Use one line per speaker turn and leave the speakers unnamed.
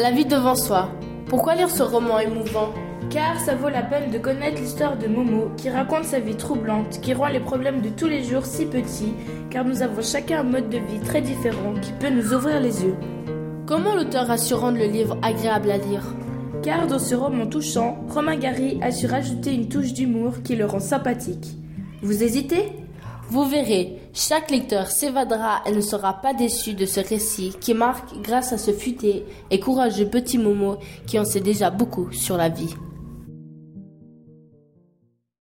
La vie devant soi. Pourquoi lire ce roman émouvant?
Car ça vaut la peine de connaître l'histoire de Momo, qui raconte sa vie troublante, qui rend les problèmes de tous les jours si petits, car nous avons chacun un mode de vie très différent qui peut nous ouvrir les yeux.
Comment l'auteur a su rendre le livre agréable à lire?
Car dans ce roman touchant, Romain Gary a su rajouter une touche d'humour qui le rend sympathique. Vous hésitez?
Vous verrez, chaque lecteur s'évadera et ne sera pas déçu de ce récit qui marque grâce à ce futé et courageux petit Momo qui en sait déjà beaucoup sur la vie.